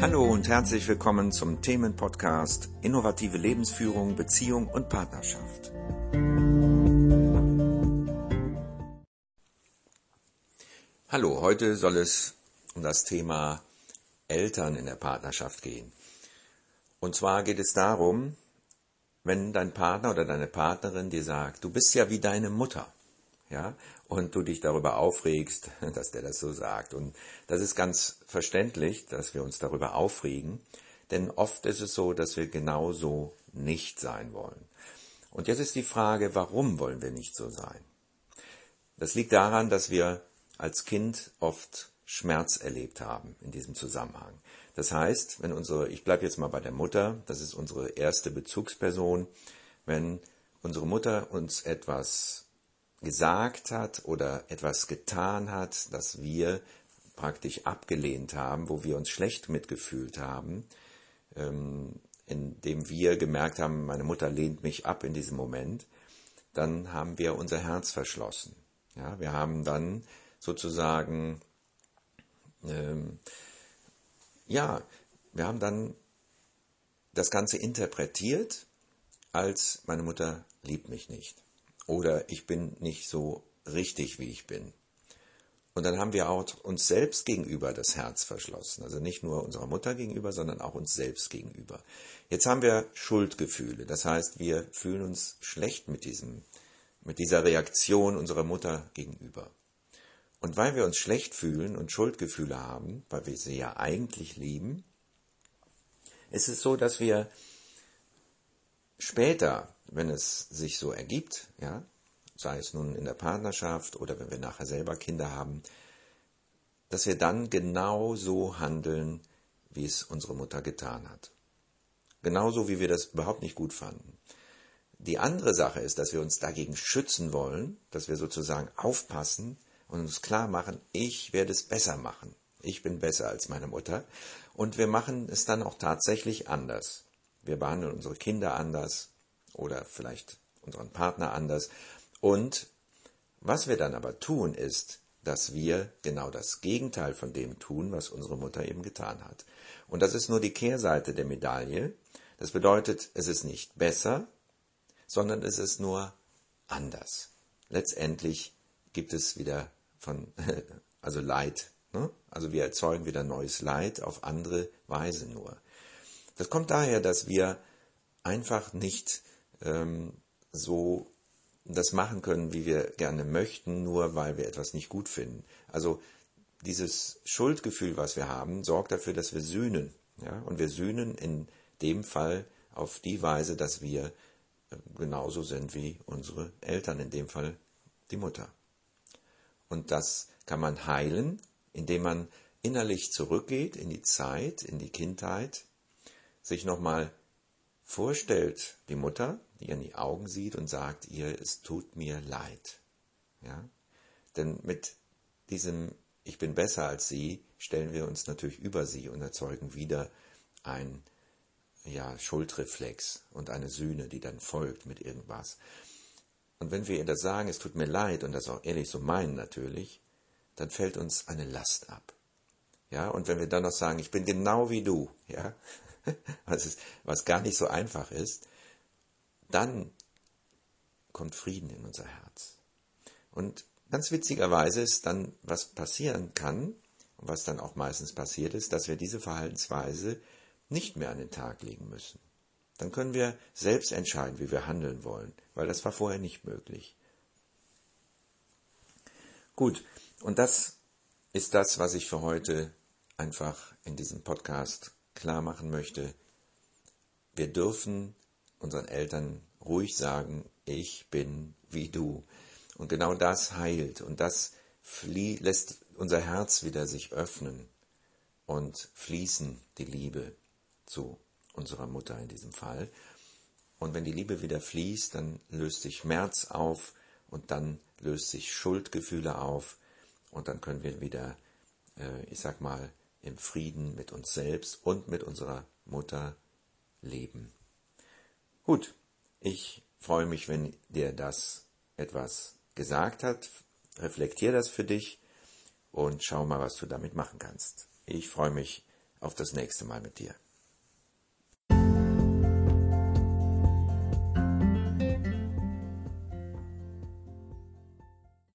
Hallo und herzlich willkommen zum Themenpodcast Innovative Lebensführung, Beziehung und Partnerschaft. Hallo, heute soll es um das Thema Eltern in der Partnerschaft gehen. Und zwar geht es darum, wenn dein Partner oder deine Partnerin dir sagt, du bist ja wie deine Mutter ja, und du dich darüber aufregst, dass der das so sagt. Und das ist ganz verständlich, dass wir uns darüber aufregen, denn oft ist es so, dass wir genauso nicht sein wollen. Und jetzt ist die Frage, warum wollen wir nicht so sein? Das liegt daran, dass wir als Kind oft Schmerz erlebt haben in diesem Zusammenhang. Das heißt, wenn unsere, ich bleibe jetzt mal bei der Mutter, das ist unsere erste Bezugsperson, wenn unsere Mutter uns etwas gesagt hat oder etwas getan hat, das wir praktisch abgelehnt haben, wo wir uns schlecht mitgefühlt haben, ähm, indem wir gemerkt haben, meine Mutter lehnt mich ab in diesem Moment, dann haben wir unser Herz verschlossen. Ja, wir haben dann sozusagen, ähm, ja, wir haben dann das Ganze interpretiert als meine Mutter liebt mich nicht oder ich bin nicht so richtig, wie ich bin. Und dann haben wir auch uns selbst gegenüber das Herz verschlossen. Also nicht nur unserer Mutter gegenüber, sondern auch uns selbst gegenüber. Jetzt haben wir Schuldgefühle. Das heißt, wir fühlen uns schlecht mit diesem, mit dieser Reaktion unserer Mutter gegenüber. Und weil wir uns schlecht fühlen und Schuldgefühle haben, weil wir sie ja eigentlich lieben, ist es so, dass wir später wenn es sich so ergibt, ja, sei es nun in der Partnerschaft oder wenn wir nachher selber Kinder haben, dass wir dann genau so handeln, wie es unsere Mutter getan hat. Genauso wie wir das überhaupt nicht gut fanden. Die andere Sache ist, dass wir uns dagegen schützen wollen, dass wir sozusagen aufpassen und uns klar machen, ich werde es besser machen. Ich bin besser als meine Mutter. Und wir machen es dann auch tatsächlich anders. Wir behandeln unsere Kinder anders, oder vielleicht unseren Partner anders. Und was wir dann aber tun, ist, dass wir genau das Gegenteil von dem tun, was unsere Mutter eben getan hat. Und das ist nur die Kehrseite der Medaille. Das bedeutet, es ist nicht besser, sondern es ist nur anders. Letztendlich gibt es wieder von, also Leid. Ne? Also wir erzeugen wieder neues Leid auf andere Weise nur. Das kommt daher, dass wir einfach nicht ähm, so das machen können, wie wir gerne möchten, nur weil wir etwas nicht gut finden. Also dieses Schuldgefühl, was wir haben, sorgt dafür, dass wir sühnen. Ja? Und wir sühnen in dem Fall auf die Weise, dass wir äh, genauso sind wie unsere Eltern, in dem Fall die Mutter. Und das kann man heilen, indem man innerlich zurückgeht in die Zeit, in die Kindheit, sich nochmal vorstellt, die Mutter, die ihr in die Augen sieht und sagt ihr, es tut mir leid. Ja? Denn mit diesem Ich bin besser als sie stellen wir uns natürlich über sie und erzeugen wieder ein ja, Schuldreflex und eine Sühne, die dann folgt mit irgendwas. Und wenn wir ihr das sagen, es tut mir leid und das auch ehrlich so meinen natürlich, dann fällt uns eine Last ab. Ja, und wenn wir dann noch sagen, ich bin genau wie du, ja, was, ist, was gar nicht so einfach ist, dann kommt Frieden in unser Herz. Und ganz witzigerweise ist dann, was passieren kann, und was dann auch meistens passiert ist, dass wir diese Verhaltensweise nicht mehr an den Tag legen müssen. Dann können wir selbst entscheiden, wie wir handeln wollen, weil das war vorher nicht möglich. Gut, und das ist das, was ich für heute einfach in diesem Podcast klar machen möchte, wir dürfen unseren Eltern ruhig sagen, ich bin wie du. Und genau das heilt und das lässt unser Herz wieder sich öffnen und fließen die Liebe zu unserer Mutter in diesem Fall. Und wenn die Liebe wieder fließt, dann löst sich Schmerz auf und dann löst sich Schuldgefühle auf und dann können wir wieder, äh, ich sag mal, im Frieden mit uns selbst und mit unserer Mutter leben. Gut, ich freue mich, wenn dir das etwas gesagt hat. Reflektier das für dich und schau mal, was du damit machen kannst. Ich freue mich auf das nächste Mal mit dir.